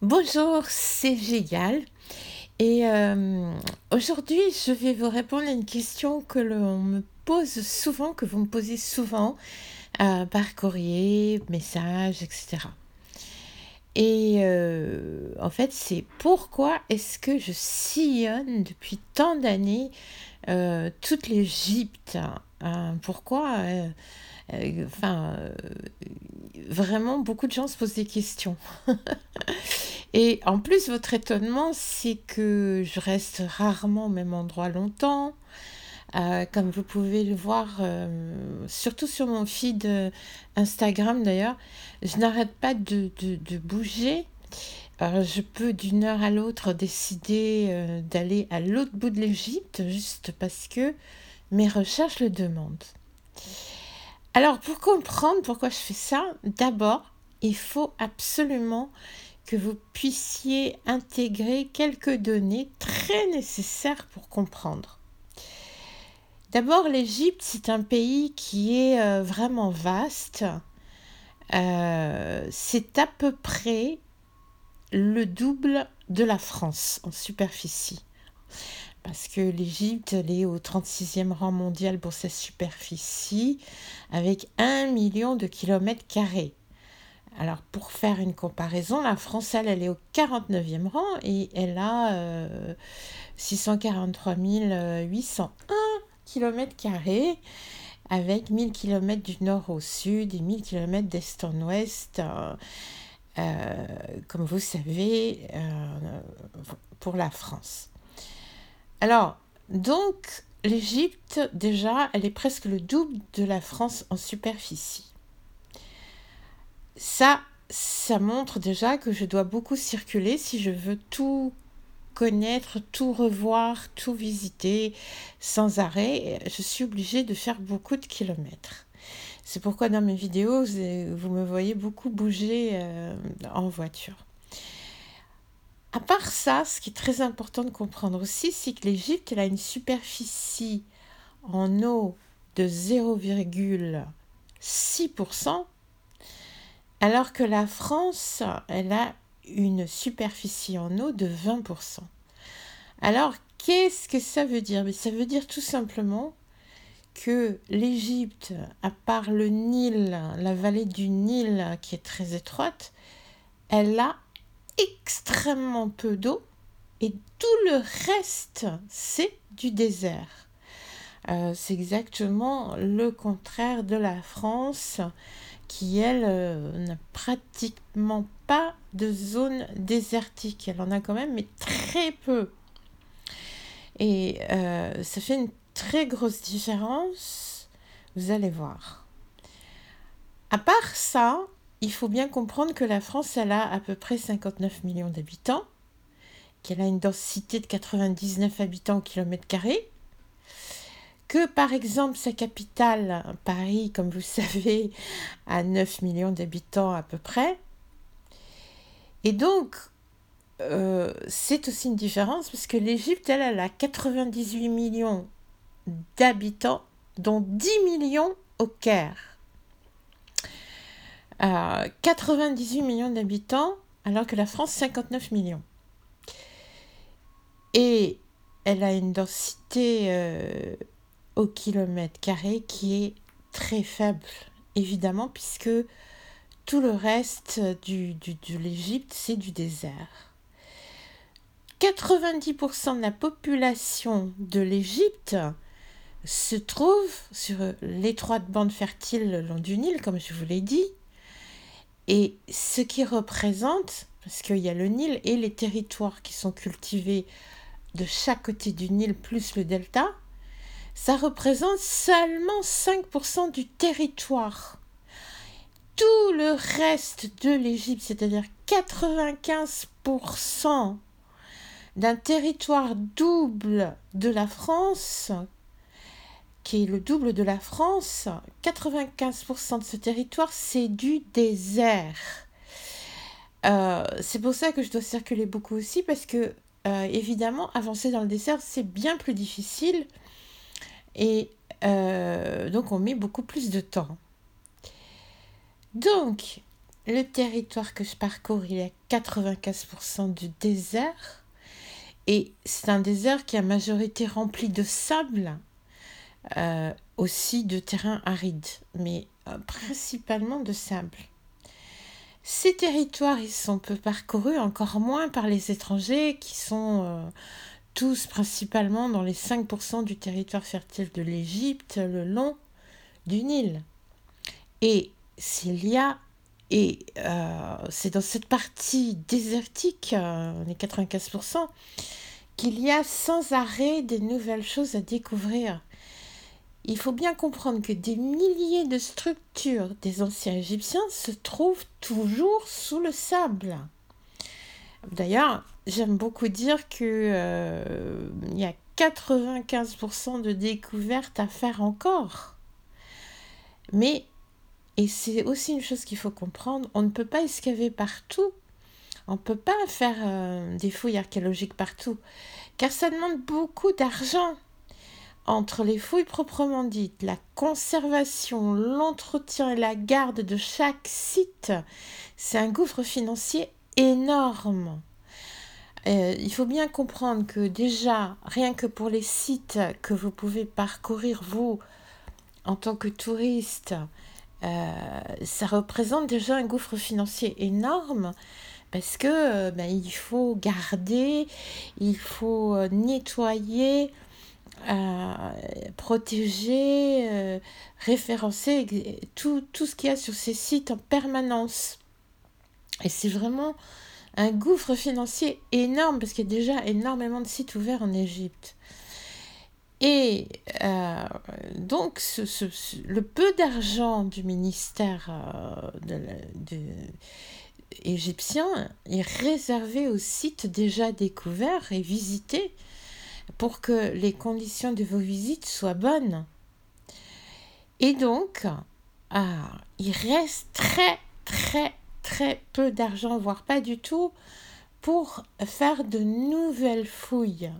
Bonjour, c'est Gégal. Et euh, aujourd'hui, je vais vous répondre à une question que l'on me pose souvent, que vous me posez souvent euh, par courrier, message, etc. Et euh, en fait, c'est pourquoi est-ce que je sillonne depuis tant d'années toute l'Égypte hein, Pourquoi Enfin, vraiment, beaucoup de gens se posent des questions. Et en plus, votre étonnement, c'est que je reste rarement au même endroit longtemps. Euh, comme vous pouvez le voir, euh, surtout sur mon feed euh, Instagram d'ailleurs, je n'arrête pas de, de, bouger. je peux d'une heure à l'autre décider d'aller à l'autre bout de l'Égypte juste parce que mes recherches le demandent. Alors pour comprendre pourquoi je fais ça, d'abord, il faut absolument que vous puissiez intégrer quelques données très nécessaires pour comprendre. D'abord, l'Égypte, c'est un pays qui est euh, vraiment vaste. Euh, c'est à peu près le double de la France en superficie. Parce que l'Égypte, elle est au 36e rang mondial pour sa superficie, avec 1 million de kilomètres carrés. Alors, pour faire une comparaison, la France, elle, elle est au 49e rang et elle a 643 801 km avec 1000 km du nord au sud et 1000 km d'est en ouest, euh, euh, comme vous savez, euh, pour la France. Alors, donc, l'Égypte, déjà, elle est presque le double de la France en superficie ça, ça montre déjà que je dois beaucoup circuler si je veux tout connaître, tout revoir, tout visiter sans arrêt. Je suis obligée de faire beaucoup de kilomètres. C'est pourquoi dans mes vidéos, vous me voyez beaucoup bouger euh, en voiture. À part ça, ce qui est très important de comprendre aussi, c'est que l'Égypte a une superficie en eau de 0,6%, alors que la France, elle a une superficie en eau de 20%. Alors, qu'est-ce que ça veut dire? Ça veut dire tout simplement que l'Égypte, à part le Nil, la vallée du Nil qui est très étroite, elle a extrêmement peu d'eau et tout le reste, c'est du désert. Euh, c'est exactement le contraire de la France qui, elle, euh, n'a pratiquement pas de zone désertique. Elle en a quand même, mais très peu. Et euh, ça fait une très grosse différence, vous allez voir. À part ça, il faut bien comprendre que la France, elle a à peu près 59 millions d'habitants, qu'elle a une densité de 99 habitants au kilomètre carré, que par exemple sa capitale, Paris, comme vous savez, a 9 millions d'habitants à peu près. Et donc, euh, c'est aussi une différence parce que l'Égypte, elle, elle a 98 millions d'habitants, dont 10 millions au Caire. 98 millions d'habitants, alors que la France, 59 millions. Et elle a une densité euh, au kilomètre carré qui est très faible, évidemment, puisque tout le reste de l'Égypte, c'est du désert. 90% de la population de l'Égypte se trouve sur l'étroite bande fertile le long du Nil, comme je vous l'ai dit, et ce qui représente, parce qu'il y a le Nil et les territoires qui sont cultivés de chaque côté du Nil plus le delta, ça représente seulement 5% du territoire. Tout le reste de l'Égypte, c'est-à-dire 95% d'un territoire double de la France, qui est le double de la France, 95% de ce territoire, c'est du désert. Euh, c'est pour ça que je dois circuler beaucoup aussi, parce que, euh, évidemment, avancer dans le désert, c'est bien plus difficile et euh, donc on met beaucoup plus de temps. Donc, le territoire que je parcours, il est à 95% du désert. Et c'est un désert qui est à majorité rempli de sable, euh, aussi de terrain aride, mais euh, principalement de sable. Ces territoires, ils sont peu parcourus, encore moins par les étrangers qui sont euh, tous principalement dans les 5% du territoire fertile de l'Égypte, le long du Nil. Et s'il y a, et c'est dans cette partie désertique, euh, les 95%, qu'il y a sans arrêt des nouvelles choses à découvrir. Il faut bien comprendre que des milliers de structures des anciens Égyptiens se trouvent toujours sous le sable. D'ailleurs, j'aime beaucoup dire qu'il euh, y a 95% de découvertes à faire encore. Mais et c'est aussi une chose qu'il faut comprendre, on ne peut pas excaver partout. On ne peut pas faire euh, des fouilles archéologiques partout, car ça demande beaucoup d'argent. Entre les fouilles proprement dites, la conservation, l'entretien et la garde de chaque site, c'est un gouffre financier énorme. Euh, il faut bien comprendre que déjà, rien que pour les sites que vous pouvez parcourir, vous, en tant que touriste, euh, ça représente déjà un gouffre financier énorme parce que euh, ben, il faut garder, il faut nettoyer, protéger, référencer tout, tout ce qu'il y a sur ces sites en permanence. Et c'est vraiment un gouffre financier énorme parce qu'il y a déjà énormément de sites ouverts en Égypte. Et euh, donc, le peu d'argent du ministère euh, égyptien est réservé aux sites déjà découverts et visités pour que les conditions de vos visites soient bonnes. Et donc, ah, il reste très, très, très peu d'argent, voire pas du tout, pour faire de nouvelles fouilles.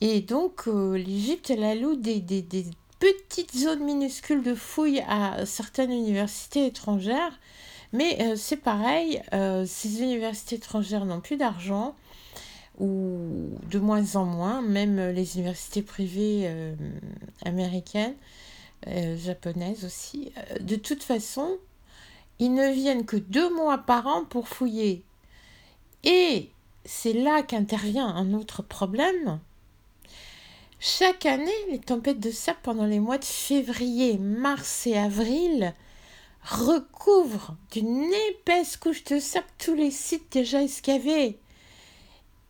Et donc, euh, l'Égypte, elle alloue des, des, petites zones minuscules de fouilles à certaines universités étrangères. Mais euh, c'est pareil, euh, ces universités étrangères n'ont plus d'argent, ou de moins en moins, même les universités privées américaines, japonaises aussi. de toute façon, ils ne viennent que deux mois par an pour fouiller. Et c'est là qu'intervient un autre problème, chaque année, les tempêtes de sable pendant les mois de février, mars et avril recouvrent d'une épaisse couche de sable tous les sites déjà excavés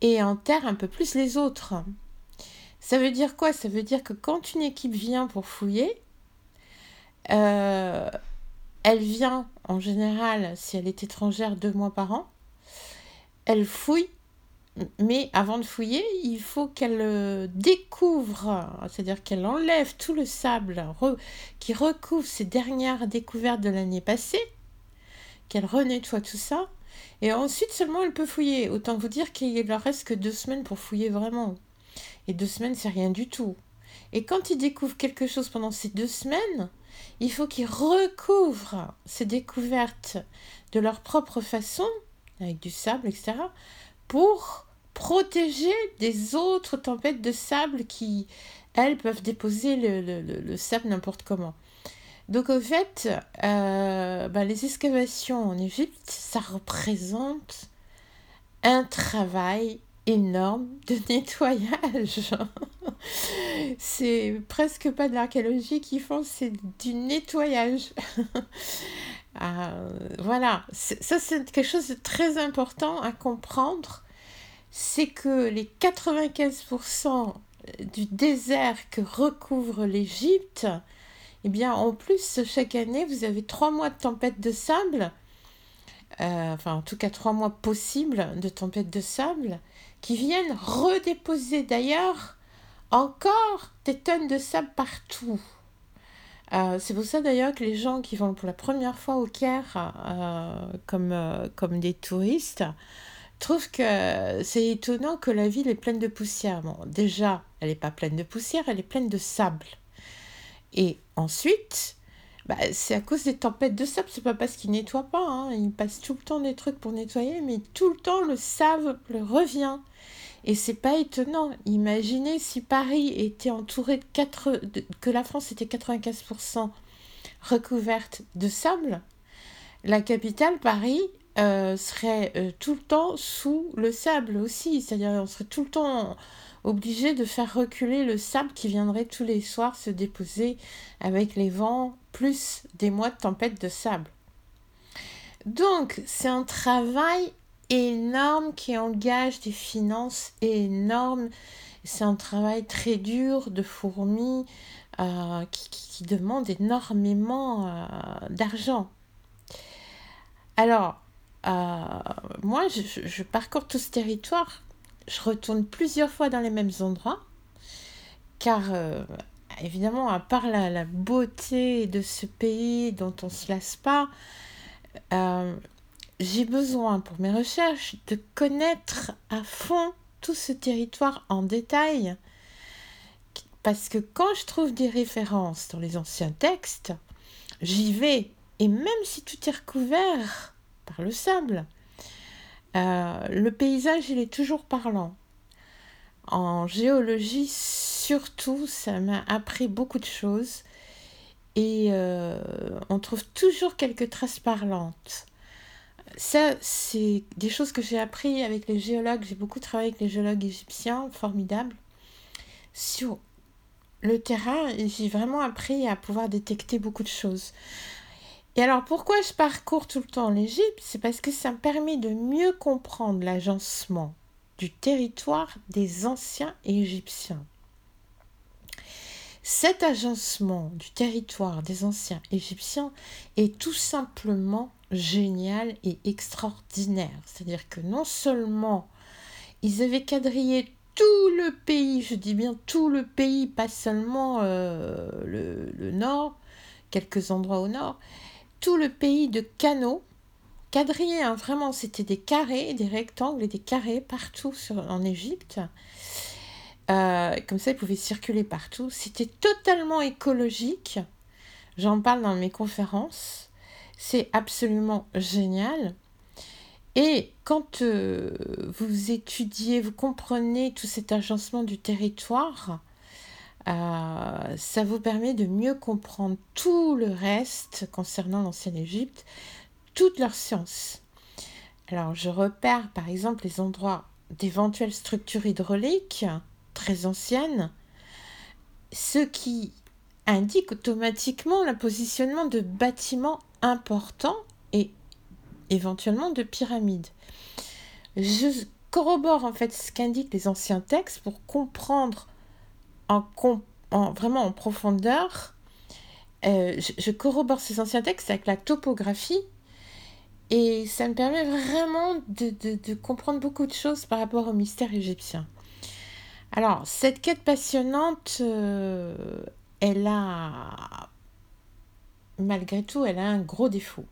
et enterrent un peu plus les autres. Ça veut dire quoi? Ça veut dire que quand une équipe vient pour fouiller, euh, elle vient en général, si elle est étrangère, deux mois par an. Elle fouille mais avant de fouiller, il faut qu'elle euh, découvre, c'est-à-dire qu'elle enlève tout le sable qui recouvre ses dernières découvertes de l'année passée, qu'elle renettoie tout ça, et ensuite seulement elle peut fouiller. Autant vous dire qu'il leur reste que deux semaines pour fouiller vraiment. Et deux semaines, c'est rien du tout. Et quand ils découvrent quelque chose pendant ces deux semaines, il faut qu'ils recouvrent ces découvertes de leur propre façon, avec du sable, etc., pour protéger des autres tempêtes de sable qui, elles, peuvent déposer le, sable n'importe comment. Donc, au fait, euh, bah, les excavations en Égypte, ça représente un travail énorme de nettoyage. c'est presque pas de l'archéologie qu'ils font, c'est du nettoyage. Euh, voilà, ça c'est quelque chose de très important à comprendre c'est que les 95% du désert que recouvre l'Égypte, eh bien, en plus, chaque année, vous avez trois mois de tempête de sable, euh, enfin, en tout cas, trois mois possibles de tempête de sable, qui viennent redéposer d'ailleurs encore des tonnes de sable partout. Euh, c'est pour ça d'ailleurs que les gens qui vont pour la première fois au Caire euh, comme, comme des touristes, trouve que c'est étonnant que la ville est pleine de poussière. Bon, déjà, elle n'est pas pleine de poussière, elle est pleine de sable. Et ensuite, bah, c'est à cause des tempêtes de sable, c'est pas parce qu'ils nettoient pas. Hein. Ils passent tout le temps des trucs pour nettoyer, mais tout le temps le sable revient. Et c'est pas étonnant. Imaginez si Paris était entouré de 4, que la France était 95% recouverte de sable, la capitale, Paris, euh, serait euh, tout le temps sous le sable aussi. C'est-à-dire on serait tout le temps obligé de faire reculer le sable qui viendrait tous les soirs se déposer avec les vents, plus des mois de tempête de sable. Donc c'est un travail énorme qui engage des finances énormes. C'est un travail très dur de fourmis euh, qui, demande énormément d'argent. Alors, euh, moi, je, parcours tout ce territoire. Je retourne plusieurs fois dans les mêmes endroits. Car, euh, évidemment, à part la, beauté de ce pays dont on ne se lasse pas, euh, j'ai besoin pour mes recherches de connaître à fond tout ce territoire en détail. Parce que quand je trouve des références dans les anciens textes, j'y vais. Et même si tout est recouvert par le sable. Euh, le paysage, il est toujours parlant. En géologie, surtout, ça m'a appris beaucoup de choses. Et euh, on trouve toujours quelques traces parlantes. Ça, c'est des choses que j'ai appris avec les géologues. J'ai beaucoup travaillé avec les géologues égyptiens, formidables. Sur le terrain, j'ai vraiment appris à pouvoir détecter beaucoup de choses. Et alors pourquoi je parcours tout le temps l'Égypte? C'est parce que ça me permet de mieux comprendre l'agencement du territoire des anciens Égyptiens. Cet agencement du territoire des anciens Égyptiens est tout simplement génial et extraordinaire. C'est-à-dire que non seulement ils avaient quadrillé tout le pays, je dis bien tout le pays, pas seulement euh, le, le nord, quelques endroits au nord, tout le pays de canaux, quadrillés, hein, vraiment, c'était des carrés, des rectangles et des carrés partout sur, en Égypte. Euh, comme ça, ils pouvaient circuler partout. C'était totalement écologique. J'en parle dans mes conférences. C'est absolument génial. Et quand euh, vous étudiez, vous comprenez tout cet agencement du territoire, euh, ça vous permet de mieux comprendre tout le reste concernant l'ancienne Égypte, toutes leurs sciences. Alors, je repère par exemple les endroits d'éventuelles structures hydrauliques très anciennes, ce qui indique automatiquement le positionnement de bâtiments importants et éventuellement de pyramides. Je corrobore en fait ce qu'indiquent les anciens textes pour comprendre en, vraiment en profondeur. Euh, je, corrobore ces anciens textes avec la topographie et ça me permet vraiment de, comprendre beaucoup de choses par rapport au mystère égyptien. Alors, cette quête passionnante, euh, elle a, malgré tout, elle a un gros défaut.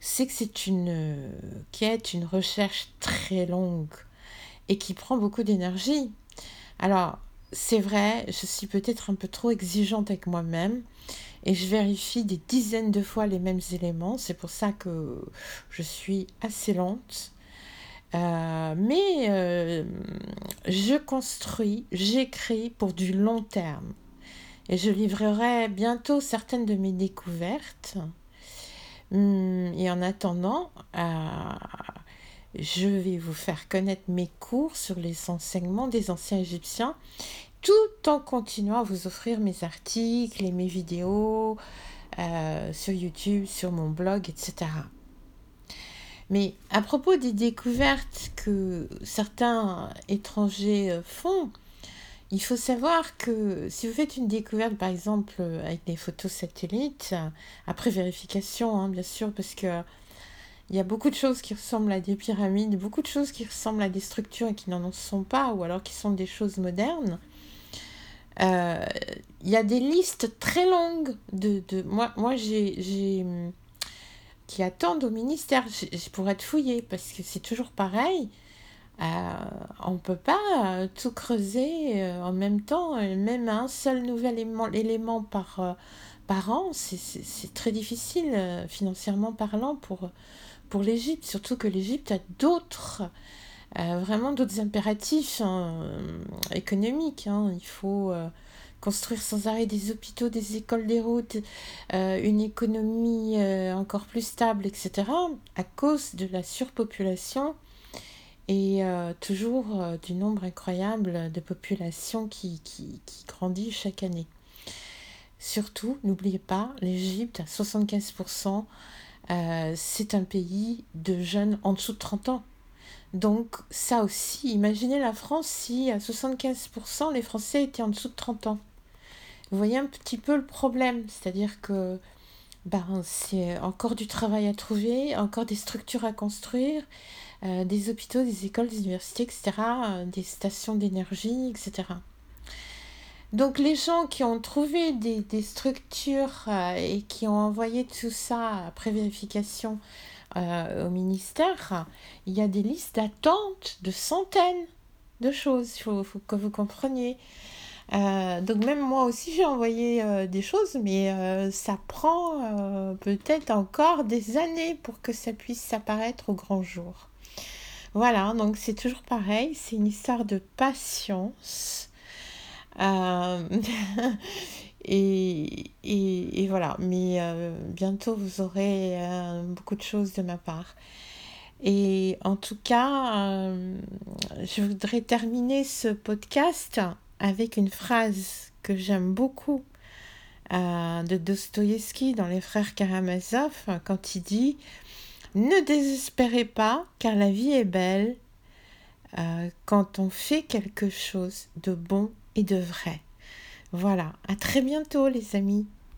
C'est que c'est une quête, une recherche très longue et qui prend beaucoup d'énergie. Alors, c'est vrai, je suis peut-être un peu trop exigeante avec moi-même et je vérifie des dizaines de fois les mêmes éléments. C'est pour ça que je suis assez lente. Euh, mais euh, je construis, j'écris pour du long terme. Et je livrerai bientôt certaines de mes découvertes. Hum, et en attendant, euh, je vais vous faire connaître mes cours sur les enseignements des anciens Égyptiens, tout en continuant à vous offrir mes articles et mes vidéos euh, sur YouTube, sur mon blog, etc. Mais à propos des découvertes que certains étrangers euh, font, il faut savoir que si vous faites une découverte, par exemple, avec des photos satellites, après vérification, hein, bien sûr, parce que il y a beaucoup de choses qui ressemblent à des pyramides, beaucoup de choses qui ressemblent à des structures et qui n'en sont pas, ou alors qui sont des choses modernes. Euh, il y a des listes très longues de... de moi, moi j'ai... qui attendent au ministère pour être fouillées, parce que c'est toujours pareil. Euh, on ne peut pas euh, tout creuser en même temps, même un seul nouvel élément, élément par, par an, c'est très difficile financièrement parlant pour, pour l'Égypte, surtout que l'Égypte a d'autres, vraiment d'autres impératifs hein, économiques. Hein. Il faut construire sans arrêt des hôpitaux, des écoles, des routes, euh, une économie euh, encore plus stable, etc., à cause de la surpopulation et euh, toujours du nombre incroyable de population qui, qui, qui grandit chaque année. Surtout, n'oubliez pas, l'Égypte, à 75%, c'est un pays de jeunes en dessous de 30 ans. Donc ça aussi, imaginez la France si à 75% les Français étaient en dessous de 30 ans. Vous voyez un petit peu le problème, c'est-à-dire que ben, c'est encore du travail à trouver, encore des structures à construire, euh, des hôpitaux, des écoles, des universités, etc., euh, des stations d'énergie, etc. Donc les gens qui ont trouvé des, structures euh, et qui ont envoyé tout ça après vérification au ministère, il y a des listes d'attente de centaines de choses, il faut que vous compreniez. Euh, donc même moi aussi j'ai envoyé euh, des choses, mais euh, ça prend peut-être encore des années pour que ça puisse apparaître au grand jour. Voilà, donc c'est toujours pareil, c'est une histoire de patience. et, et, voilà, mais bientôt vous aurez beaucoup de choses de ma part. Et en tout cas, je voudrais terminer ce podcast avec une phrase que j'aime beaucoup euh, de Dostoïevski dans Les Frères Karamazov, quand il dit Ne désespérez pas, car la vie est belle euh, quand on fait quelque chose de bon et de vrai. Voilà, à très bientôt les amis.